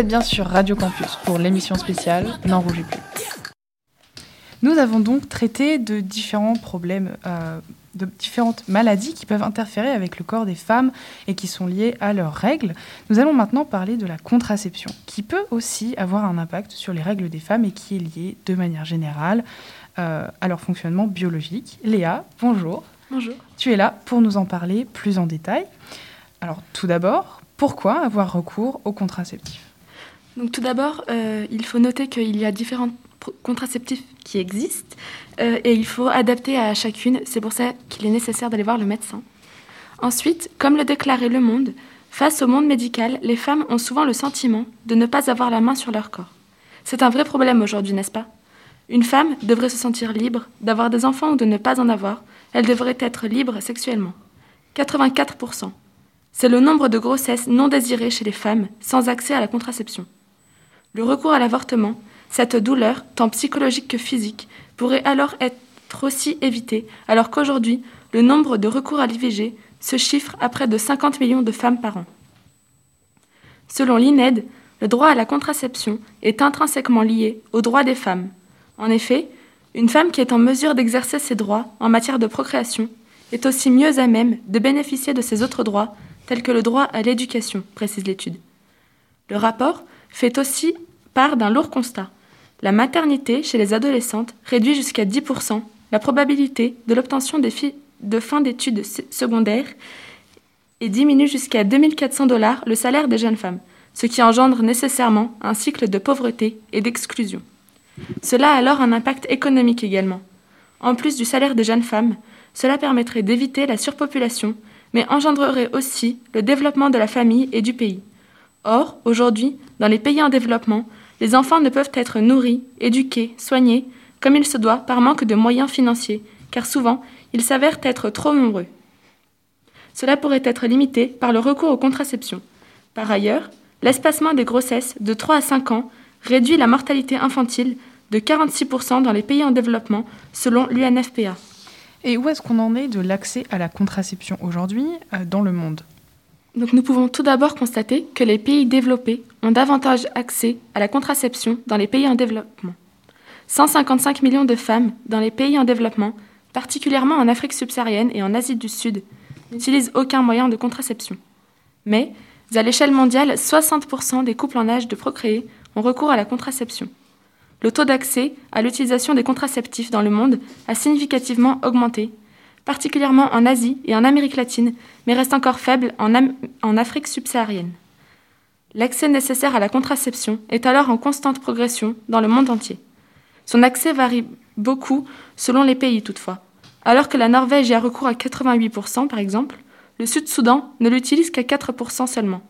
bien sur Radio Campus pour l'émission spéciale N'en rougis plus. Nous avons donc traité de différents problèmes, euh, de différentes maladies qui peuvent interférer avec le corps des femmes et qui sont liées à leurs règles. Nous allons maintenant parler de la contraception, qui peut aussi avoir un impact sur les règles des femmes et qui est liée de manière générale euh, à leur fonctionnement biologique. Léa, bonjour. Bonjour. Tu es là pour nous en parler plus en détail. Alors tout d'abord, pourquoi avoir recours aux contraceptifs? Donc tout d'abord, euh, il faut noter qu'il y a différents contraceptifs qui existent euh, et il faut adapter à chacune. C'est pour ça qu'il est nécessaire d'aller voir le médecin. Ensuite, comme le déclarait Le Monde, face au monde médical, les femmes ont souvent le sentiment de ne pas avoir la main sur leur corps. C'est un vrai problème aujourd'hui, n'est-ce pas? Une femme devrait se sentir libre d'avoir des enfants ou de ne pas en avoir. Elle devrait être libre sexuellement. 84%. C'est le nombre de grossesses non désirées chez les femmes sans accès à la contraception. Le recours à l'avortement, cette douleur, tant psychologique que physique, pourrait alors être aussi évité, alors qu'aujourd'hui, le nombre de recours à l'IVG se chiffre à près de 50 millions de femmes par an. Selon l'INED, le droit à la contraception est intrinsèquement lié aux droits des femmes. En effet, une femme qui est en mesure d'exercer ses droits en matière de procréation est aussi mieux à même de bénéficier de ses autres droits, tels que le droit à l'éducation, précise l'étude. Le rapport fait aussi part d'un lourd constat. La maternité chez les adolescentes réduit jusqu'à 10% la probabilité de l'obtention de fin d'études se- secondaires et diminue jusqu'à 2400 dollars le salaire des jeunes femmes, ce qui engendre nécessairement un cycle de pauvreté et d'exclusion. Cela a alors un impact économique également. En plus du salaire des jeunes femmes, Cela permettrait d'éviter la surpopulation, mais engendrerait aussi le développement de la famille et du pays. Or, aujourd'hui, dans les pays en développement, les enfants ne peuvent être nourris, éduqués, soignés, comme il se doit par manque de moyens financiers, car souvent, ils s'avèrent être trop nombreux. Cela pourrait être limité par le recours aux contraceptions. Par ailleurs, l'espacement des grossesses de 3 à 5 ans réduit la mortalité infantile de 46% dans les pays en développement, selon l'UNFPA. Et où est-ce qu'on en est de l'accès à la contraception aujourd'hui euh, dans le monde? Nous pouvons tout d'abord constater que les pays développés ont davantage accès à la contraception dans les pays en développement. 155 millions de femmes dans les pays en développement, particulièrement en Afrique subsaharienne et en Asie du Sud, n'utilisent aucun moyen de contraception. Mais, à l'échelle mondiale, 60% des couples en âge de procréer ont recours à la contraception. Le taux d'accès à l'utilisation des contraceptifs dans le monde a significativement augmenté, particulièrement en Asie et en Amérique latine, mais reste encore faible en, Afrique subsaharienne. L'accès nécessaire à la contraception est alors en constante progression dans le monde entier. Son accès varie beaucoup selon les pays toutefois. Alors que la Norvège y a recours à 88% par exemple, le Sud-Soudan ne l'utilise qu'à 4% seulement.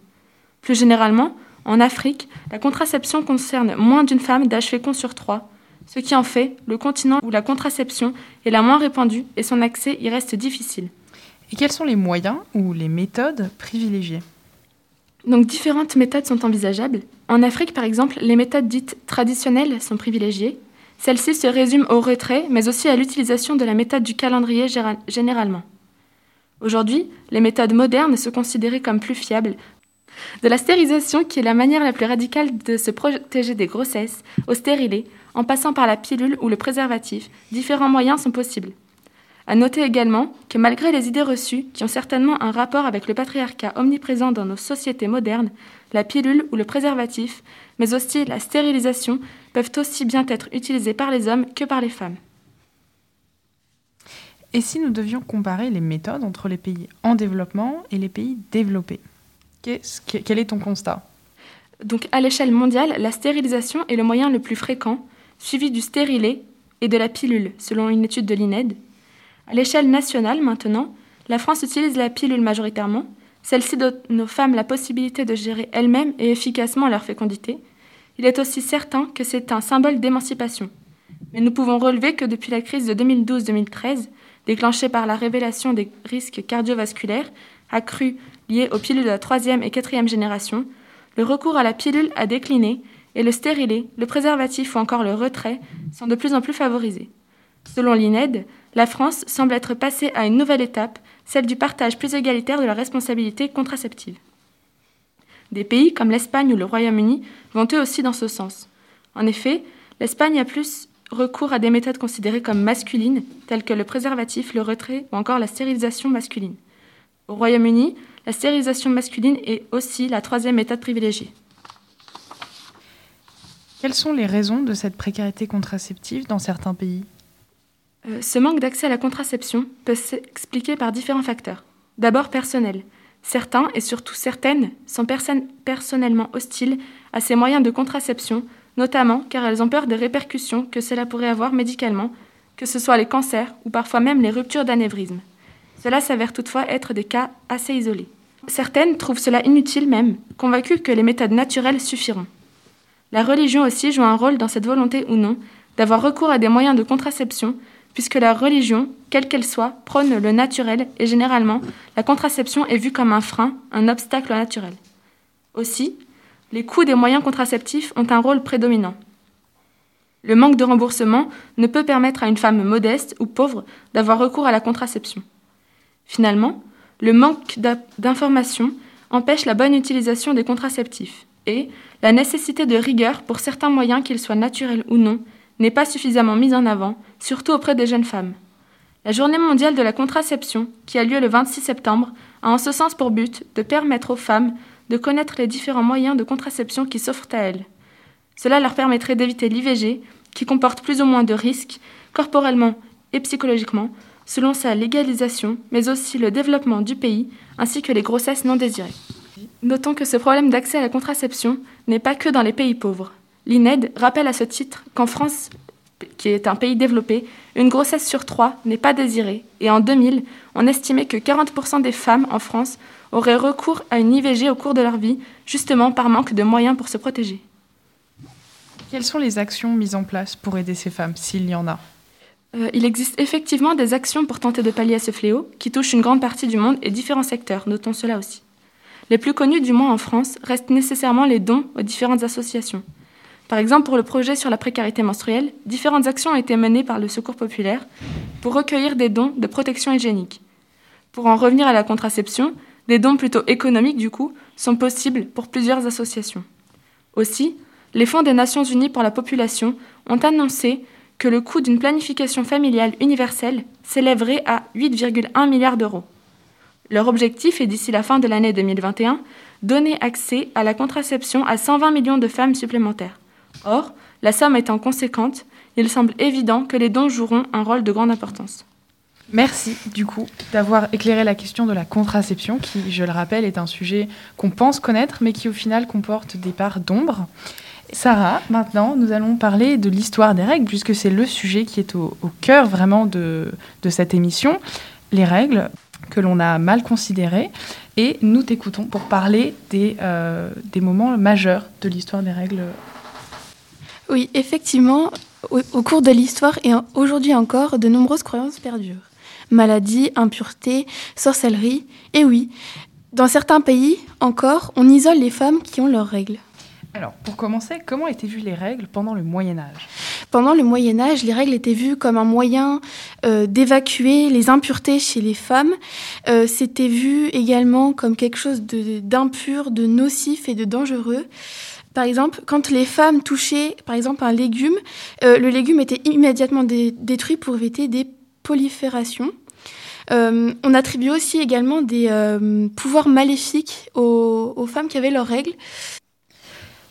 Plus généralement, en Afrique, la contraception concerne moins d'une femme d'âge fécond sur trois, ce qui en fait le continent où la contraception est la moins répandue et son accès y reste difficile. Et quels sont les moyens ou les méthodes privilégiées? Donc différentes méthodes sont envisageables. En Afrique, par exemple, les méthodes dites traditionnelles sont privilégiées. Celles-ci se résument au retrait, mais aussi à l'utilisation de la méthode du calendrier généralement. Aujourd'hui, les méthodes modernes sont considérées comme plus fiables de la stérilisation, qui est la manière la plus radicale de se protéger des grossesses, au stérilet, en passant par la pilule ou le préservatif, différents moyens sont possibles. À noter également que malgré les idées reçues, qui ont certainement un rapport avec le patriarcat omniprésent dans nos sociétés modernes, la pilule ou le préservatif, mais aussi la stérilisation, peuvent aussi bien être utilisés par les hommes que par les femmes. Et si nous devions comparer les méthodes entre les pays en développement et les pays développés quel est ton constat? Donc, à l'échelle mondiale, la stérilisation est le moyen le plus fréquent, suivi du stérilet et de la pilule, selon une étude de l'INED. À l'échelle nationale, maintenant, la France utilise la pilule majoritairement. Celle-ci donne aux femmes la possibilité de gérer elles-mêmes et efficacement leur fécondité. Il est aussi certain que c'est un symbole d'émancipation. Mais nous pouvons relever que depuis la crise de 2012-2013, déclenchée par la révélation des risques cardiovasculaires accrus liés aux pilules de la troisième et quatrième génération, le recours à la pilule a décliné et le stérilet, le préservatif ou encore le retrait sont de plus en plus favorisés. Selon l'INED, la France semble être passée à une nouvelle étape, celle du partage plus égalitaire de la responsabilité contraceptive. Des pays comme l'Espagne ou le Royaume-Uni vont eux aussi dans ce sens. En effet, l'Espagne a plus recours à des méthodes considérées comme masculines, telles que le préservatif, le retrait ou encore la stérilisation masculine. Au Royaume-Uni, la stérilisation masculine est aussi la troisième méthode privilégiée. Quelles sont les raisons de cette précarité contraceptive dans certains pays euh, Ce manque d'accès à la contraception peut s'expliquer par différents facteurs. D'abord personnel. Certains, et surtout certaines, sont personnellement hostiles à ces moyens de contraception, notamment car elles ont peur des répercussions que cela pourrait avoir médicalement, que ce soit les cancers ou parfois même les ruptures d'anévrisme. Cela s'avère toutefois être des cas assez isolés. Certaines trouvent cela inutile même, convaincues que les méthodes naturelles suffiront. La religion aussi joue un rôle dans cette volonté ou non d'avoir recours à des moyens de contraception, puisque la religion, quelle qu'elle soit, prône le naturel et généralement, la contraception est vue comme un frein, un obstacle naturel. Aussi, les coûts des moyens contraceptifs ont un rôle prédominant. Le manque de remboursement ne peut permettre à une femme modeste ou pauvre d'avoir recours à la contraception. Finalement, le manque d'informations empêche la bonne utilisation des contraceptifs la nécessité de rigueur pour certains moyens, qu'ils soient naturels ou non, n'est pas suffisamment mise en avant, surtout auprès des jeunes femmes. La Journée mondiale de la contraception, qui a lieu le 26 septembre, a en ce sens pour but de permettre aux femmes de connaître les différents moyens de contraception qui s'offrent à elles. Cela leur permettrait d'éviter l'IVG, qui comporte plus ou moins de risques, corporellement et psychologiquement, selon sa légalisation, mais aussi le développement du pays, ainsi que les grossesses non désirées. Notons que ce problème d'accès à la contraception n'est pas que dans les pays pauvres. L'INED rappelle à ce titre qu'en France, qui est un pays développé, une grossesse sur trois n'est pas désirée. Et en 2000, on estimait que 40% des femmes en France auraient recours à une IVG au cours de leur vie, justement par manque de moyens pour se protéger. Quelles sont les actions mises en place pour aider ces femmes, s'il y en a? Euh, Il existe effectivement des actions pour tenter de pallier à ce fléau, qui touche une grande partie du monde et différents secteurs, notons cela aussi. Les plus connus, du moins en France, restent nécessairement les dons aux différentes associations. Par exemple, pour le projet sur la précarité menstruelle, différentes actions ont été menées par le Secours populaire pour recueillir des dons de protection hygiénique. Pour en revenir à la contraception, des dons plutôt économiques, du coup, sont possibles pour plusieurs associations. Aussi, les fonds des Nations Unies pour la population ont annoncé que le coût d'une planification familiale universelle s'élèverait à 8,1 milliards d'euros. Leur objectif est d'ici la fin de l'année 2021 donner accès à la contraception à 120 millions de femmes supplémentaires. Or, la somme étant conséquente, il semble évident que les dons joueront un rôle de grande importance. Merci du coup d'avoir éclairé la question de la contraception qui, je le rappelle, est un sujet qu'on pense connaître mais qui au final comporte des parts d'ombre. Sarah, maintenant, nous allons parler de l'histoire des règles puisque c'est le sujet qui est au, cœur vraiment de, cette émission. Les règles que l'on a mal considérées et nous t'écoutons pour parler des, euh, des moments majeurs de l'histoire des règles oui, effectivement, au, cours de l'histoire et aujourd'hui encore, de nombreuses croyances perdurent. Maladie, impureté, sorcellerie, et oui, dans certains pays encore, on isole les femmes qui ont leurs règles. Alors, pour commencer, comment étaient vues les règles pendant le Moyen Âge? Pendant le Moyen Âge, les règles étaient vues comme un moyen euh, d'évacuer les impuretés chez les femmes. Euh, C'était vu également comme quelque chose d'impur, de nocif et de dangereux. Par exemple, quand les femmes touchaient, par exemple, un légume, euh, le légume était immédiatement détruit pour éviter des proliférations. On attribue aussi également des pouvoirs maléfiques aux, femmes qui avaient leurs règles.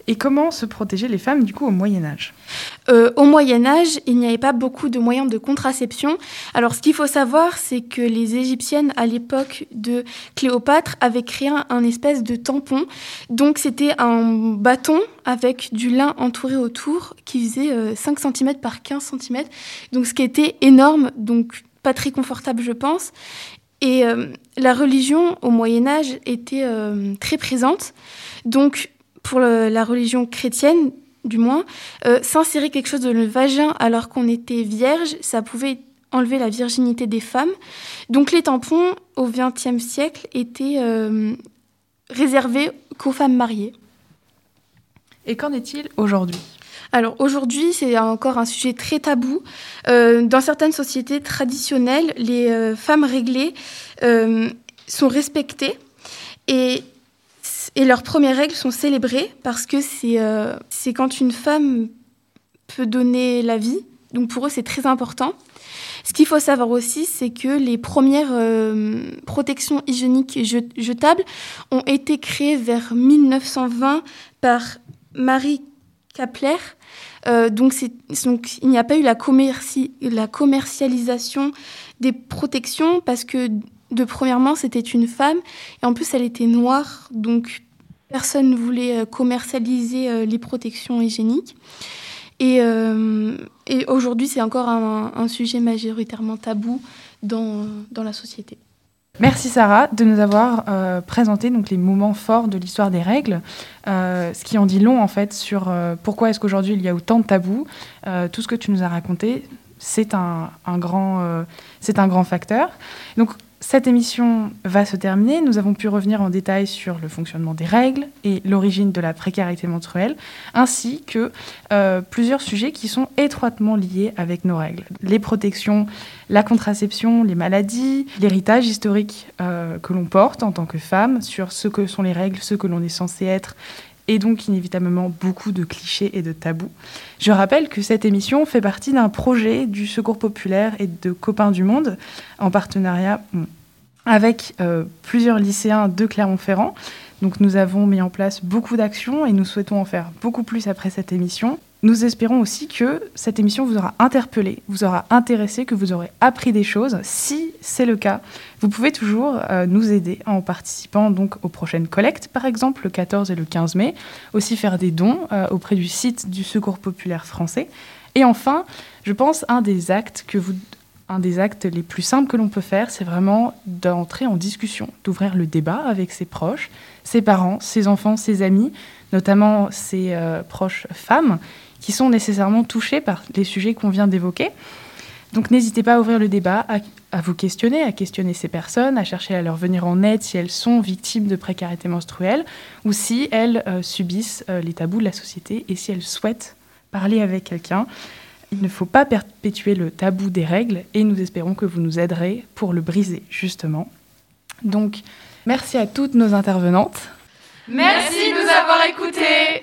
Et comment se protéger les femmes du coup au Moyen Âge? Euh, Au Moyen Âge, il n'y avait pas beaucoup de moyens de contraception. Alors ce qu'il faut savoir, c'est que les Égyptiennes à l'époque de Cléopâtre avaient créé un, espèce de tampon. Donc c'était un bâton avec du lin entouré autour qui faisait 5 euh, cm par 15 cm. Donc ce qui était énorme, donc pas très confortable je pense. Et euh, la religion au Moyen Âge était très présente. Donc pour la religion chrétienne, du moins, euh, s'insérer quelque chose dans le vagin alors qu'on était vierge, ça pouvait enlever la virginité des femmes. Donc les tampons, au XXe siècle, étaient euh, réservés qu'aux femmes mariées. Et qu'en est-il aujourd'hui? Alors aujourd'hui, c'est encore un sujet très tabou. Euh, dans certaines sociétés traditionnelles, les femmes réglées sont respectées et et leurs premières règles sont célébrées parce que c'est euh, quand une femme peut donner la vie. Donc pour eux, c'est très important. Ce qu'il faut savoir aussi, c'est que les premières euh, protections hygiéniques jetables ont été créées vers 1920 par Marie Kapler. Euh, donc, il n'y a pas eu la, la commercialisation des protections parce que de premièrement, c'était une femme et en plus, elle était noire, donc personne ne voulait euh, commercialiser euh, les protections hygiéniques. Et, euh, aujourd'hui, c'est encore un, sujet majoritairement tabou dans, dans, la société. Merci Sarah de nous avoir présenté donc les moments forts de l'histoire des règles, ce qui en dit long en fait sur pourquoi est-ce qu'aujourd'hui il y a autant de tabous. tout ce que tu nous as raconté, c'est un, grand, un grand facteur. Cette émission va se terminer. Nous avons pu revenir en détail sur le fonctionnement des règles et l'origine de la précarité menstruelle, ainsi que euh, plusieurs sujets qui sont étroitement liés avec nos règles. Les protections, la contraception, les maladies, l'héritage historique euh, que l'on porte en tant que femme sur ce que sont les règles, ce que l'on est censé être et donc inévitablement beaucoup de clichés et de tabous. Je rappelle que cette émission fait partie d'un projet du Secours populaire et de Copains du Monde en partenariat avec euh, plusieurs lycéens de Clermont-Ferrand. Donc nous avons mis en place beaucoup d'actions et nous souhaitons en faire beaucoup plus après cette émission. Nous espérons aussi que cette émission vous aura interpellé, vous aura intéressé, que vous aurez appris des choses. Si c'est le cas, vous pouvez toujours euh, nous aider en participant donc aux prochaines collectes, par exemple le 14 et le 15 mai. Aussi faire des dons euh, auprès du site du Secours populaire français Et enfin, je pense un des actes que vous un des actes les plus simples que l'on peut faire, c'est vraiment d'entrer en discussion, d'ouvrir le débat avec ses proches, ses parents, ses enfants, ses amis, notamment ses euh, proches femmes, qui sont nécessairement touchées par les sujets qu'on vient d'évoquer. Donc n'hésitez pas à ouvrir le débat, à, vous questionner, à questionner ces personnes, à chercher à leur venir en aide si elles sont victimes de précarité menstruelle ou si elles euh, subissent euh, les tabous de la société et si elles souhaitent parler avec quelqu'un. Il ne faut pas perpétuer le tabou des règles et nous espérons que vous nous aiderez pour le briser, justement. Donc, merci à toutes nos intervenantes. Merci de nous avoir écoutés.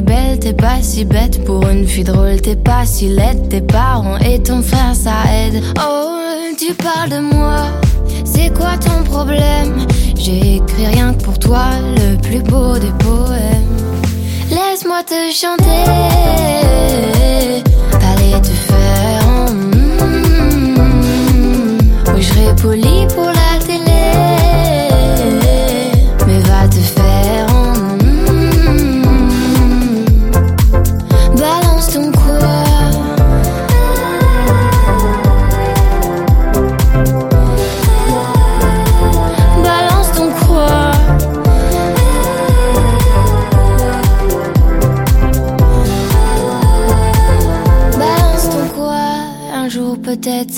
belle, t'es pas si bête. Pour une fille drôle, t'es pas si laide. Tes parents et ton frère, ça aide. Oh, tu parles de moi, c'est quoi ton problème? J'ai écrit rien que pour toi, le plus beau des poèmes. Laisse-moi te chanter, allez te faire. Mm, oui, je serai poli pour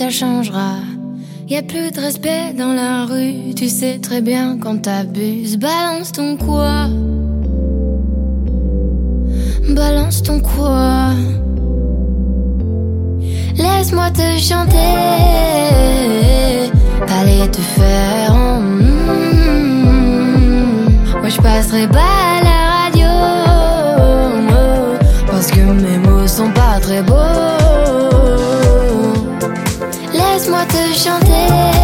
ça changera. Y a plus de respect dans la rue, tu sais très bien quand t'abuses. Balance ton quoi? Balance ton quoi? Laisse-moi te chanter, allez te faire. Moi je passerai pas à la radio parce que mes mots sont pas très beaux. Laisse-moi te chanter.